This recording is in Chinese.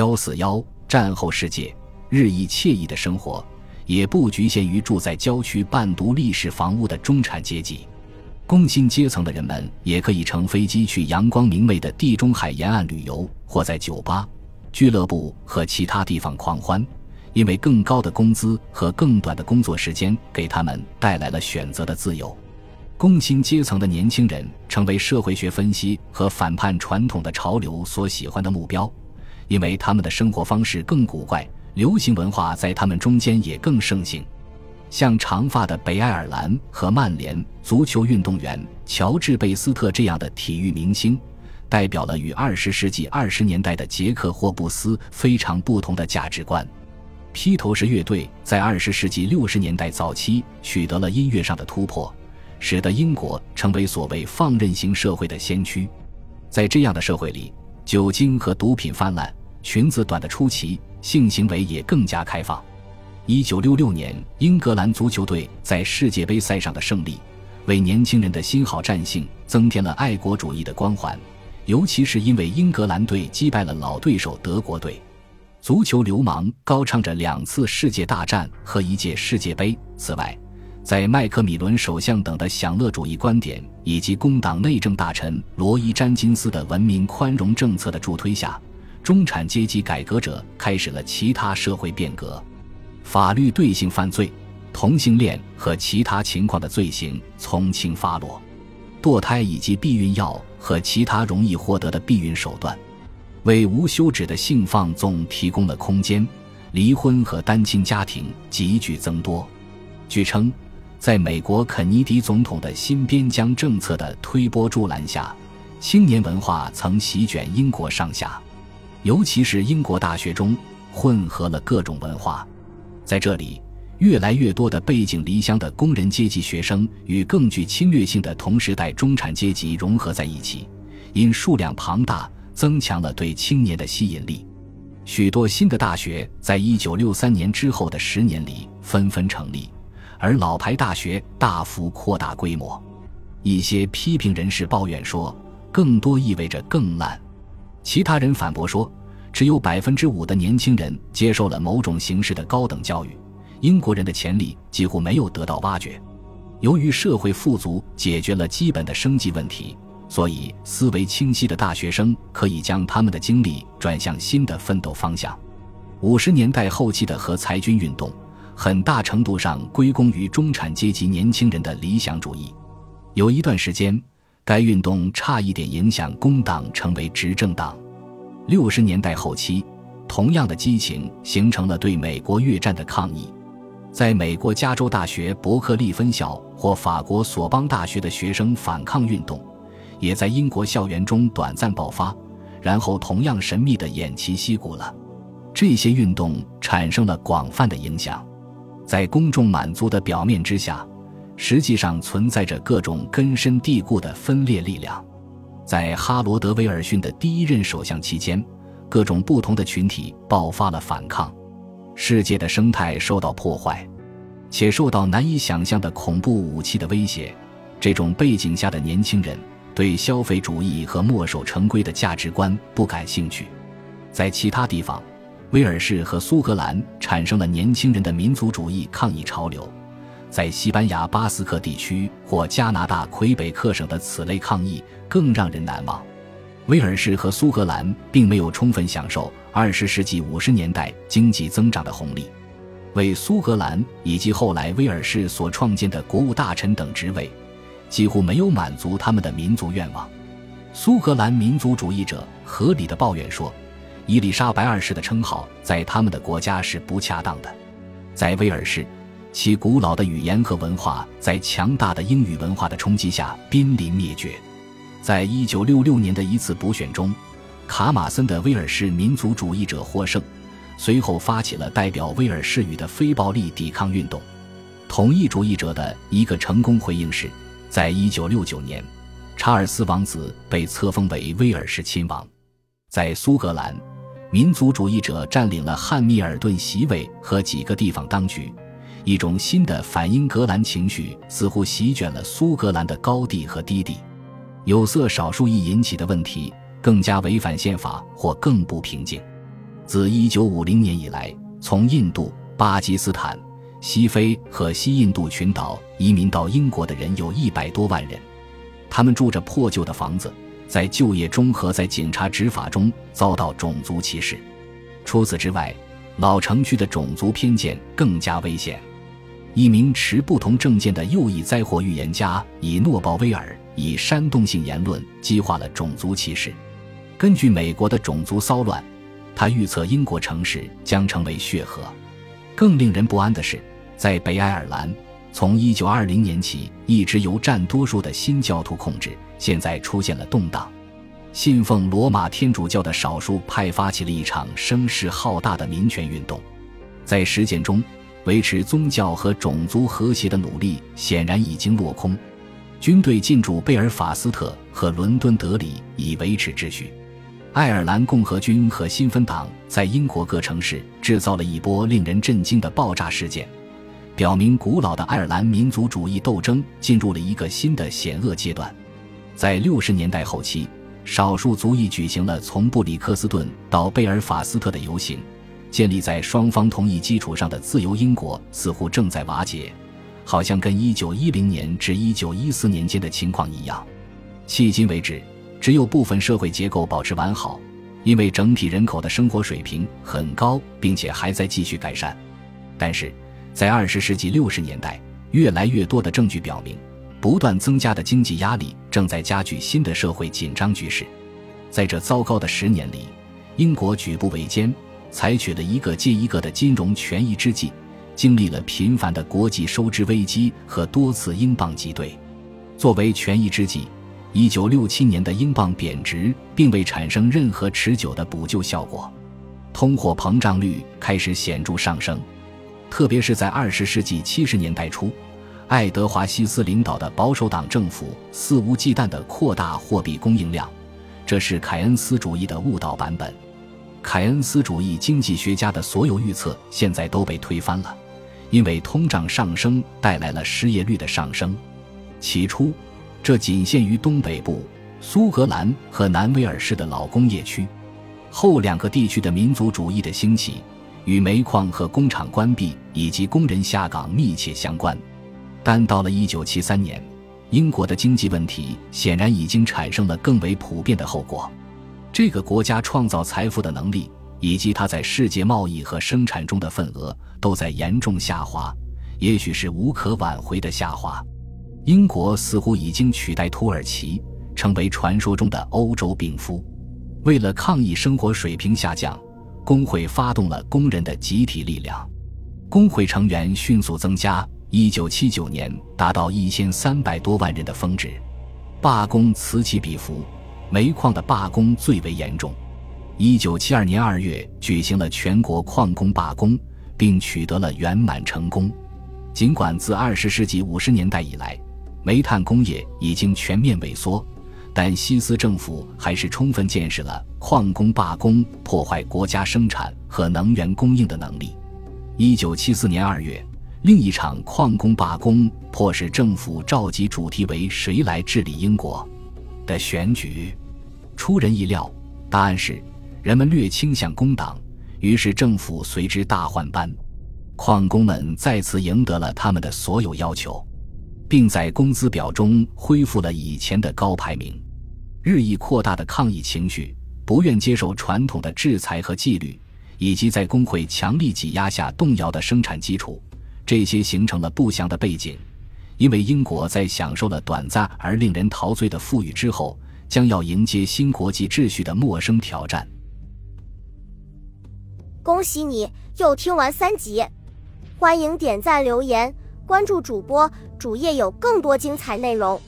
幺四幺战后世界日益惬意的生活，也不局限于住在郊区半独立式房屋的中产阶级。工薪阶层的人们也可以乘飞机去阳光明媚的地中海沿岸旅游，或在酒吧、俱乐部和其他地方狂欢，因为更高的工资和更短的工作时间给他们带来了选择的自由。工薪阶层的年轻人成为社会学分析和反叛传统的潮流所喜欢的目标，因为他们的生活方式更古怪，流行文化在他们中间也更盛行。像长发的北爱尔兰和曼联足球运动员乔治·贝斯特这样的体育明星，代表了与二十世纪二十年代的杰克·霍布斯非常不同的价值观。披头士乐队在二十世纪六十年代早期取得了音乐上的突破，使得英国成为所谓放任型社会的先驱。在这样的社会里，酒精和毒品泛滥，裙子短的出奇，性行为也更加开放。一九六六年，英格兰足球队在世界杯赛上的胜利，为年轻人的新好战性增添了爱国主义的光环。尤其是因为英格兰队击败了老对手德国队，足球流氓高唱着两次世界大战和一届世界杯。此外，在麦克米伦首相等的享乐主义观点以及工党内政大臣罗伊·詹金斯的文明宽容政策的助推下，中产阶级改革者开始了其他社会变革。法律对性犯罪、同性恋和其他情况的罪行从轻发落，堕胎以及避孕药和其他容易获得的避孕手段，为无休止的性放纵提供了空间。离婚和单亲家庭急剧增多。据称，在美国肯尼迪总统的新边疆政策的推波助澜下，青年文化曾席卷英国上下，尤其是英国大学中混合了各种文化。在这里，越来越多的背井离乡的工人阶级学生与更具侵略性的同时代中产阶级融合在一起，因数量庞大，增强了对青年的吸引力。许多新的大学在一九六三年之后的十年里纷纷成立，而老牌大学大幅扩大规模。一些批评人士抱怨说，更多意味着更烂。其他人反驳说。只有百分之五的年轻人接受了某种形式的高等教育，英国人的潜力几乎没有得到挖掘。由于社会富足解决了基本的生计问题，所以思维清晰的大学生可以将他们的精力转向新的奋斗方向。五十年代后期的核裁军运动，很大程度上归功于中产阶级年轻人的理想主义。有一段时间，该运动差一点影响工党成为执政党。六十年代后期，同样的激情形成了对美国越战的抗议。在美国加州大学伯克利分校或法国索邦大学的学生反抗运动，也在英国校园中短暂爆发，然后同样神秘地偃旗息鼓了。这些运动产生了广泛的影响。在公众满足的表面之下，实际上存在着各种根深蒂固的分裂力量。在哈罗德·威尔逊的第一任首相期间，各种不同的群体爆发了反抗，世界的生态受到破坏，且受到难以想象的恐怖武器的威胁。这种背景下的年轻人对消费主义和墨守成规的价值观不感兴趣。在其他地方，威尔士和苏格兰产生了年轻人的民族主义抗议潮流。在西班牙巴斯克地区或加拿大魁北克省的此类抗议更让人难忘。威尔士和苏格兰并没有充分享受二十世纪五十年代经济增长的红利，为苏格兰以及后来威尔士所创建的国务大臣等职位，几乎没有满足他们的民族愿望。苏格兰民族主义者合理的抱怨说，伊丽莎白二世的称号在他们的国家是不恰当的。在威尔士。其古老的语言和文化在强大的英语文化的冲击下濒临灭绝。在一九六六年的一次补选中，卡马森的威尔士民族主义者获胜，随后发起了代表威尔士语的非暴力抵抗运动。统一主义者的一个成功回应是，在一九六九年，查尔斯王子被册封为威尔士亲王。在苏格兰，民族主义者占领了汉密尔顿席位和几个地方当局。一种新的反英格兰情绪似乎席卷了苏格兰的高地和低地，有色少数裔引起的问题更加违反宪法或更不平静。自1950年以来，从印度、巴基斯坦、西非和西印度群岛移民到英国的人有一百多万人，他们住着破旧的房子，在就业中和在警察执法中遭到种族歧视。除此之外，老城区的种族偏见更加危险。一名持不同政见的右翼灾祸预言家以诺鲍威尔以煽动性言论激化了种族歧视。根据美国的种族骚乱，他预测英国城市将成为血河。更令人不安的是，在北爱尔兰，从1920年起一直由占多数的新教徒控制，现在出现了动荡。信奉罗马天主教的少数派发起了一场声势浩大的民权运动，在实践中。维持宗教和种族和谐的努力显然已经落空。军队进驻贝尔法斯特和伦敦德里以维持秩序。爱尔兰共和军和新芬党在英国各城市制造了一波令人震惊的爆炸事件，表明古老的爱尔兰民族主义斗争进入了一个新的险恶阶段。在六十年代后期，少数族裔举行了从布里克斯顿到贝尔法斯特的游行。建立在双方同意基础上的自由英国似乎正在瓦解，好像跟1910年至1914年间的情况一样。迄今为止，只有部分社会结构保持完好，因为整体人口的生活水平很高，并且还在继续改善。但是，在20世纪60年代，越来越多的证据表明，不断增加的经济压力正在加剧新的社会紧张局势。在这糟糕的十年里，英国举步维艰。采取了一个接一个的金融权益之计，经历了频繁的国际收支危机和多次英镑挤兑。作为权益之计，1967年的英镑贬值并未产生任何持久的补救效果，通货膨胀率开始显著上升，特别是在20世纪70年代初，爱德华西斯领导的保守党政府肆无忌惮地扩大货币供应量，这是凯恩斯主义的误导版本。凯恩斯主义经济学家的所有预测现在都被推翻了，因为通胀上升带来了失业率的上升。起初，这仅限于东北部、苏格兰和南威尔士的老工业区。后两个地区的民族主义的兴起，与煤矿和工厂关闭以及工人下岗密切相关。但到了1973年，英国的经济问题显然已经产生了更为普遍的后果。这个国家创造财富的能力，以及它在世界贸易和生产中的份额，都在严重下滑，也许是无可挽回的下滑。英国似乎已经取代土耳其，成为传说中的欧洲病夫。为了抗议生活水平下降，工会发动了工人的集体力量，工会成员迅速增加。一九七九年达到一千三百多万人的峰值，罢工此起彼伏。煤矿的罢工最为严重。一九七二年二月举行了全国矿工罢工，并取得了圆满成功。尽管自二十世纪五十年代以来，煤炭工业已经全面萎缩，但西斯政府还是充分见识了矿工罢工破坏国家生产和能源供应的能力。一九七四年二月，另一场矿工罢工迫使政府召集主题为“谁来治理英国”的选举。出人意料，答案是人们略倾向工党，于是政府随之大换班，矿工们再次赢得了他们的所有要求，并在工资表中恢复了以前的高排名。日益扩大的抗议情绪、不愿接受传统的制裁和纪律，以及在工会强力挤压下动摇的生产基础，这些形成了不祥的背景，因为英国在享受了短暂而令人陶醉的富裕之后。将要迎接新国际秩序的陌生挑战。恭喜你又听完三集，欢迎点赞、留言、关注主播，主页有更多精彩内容。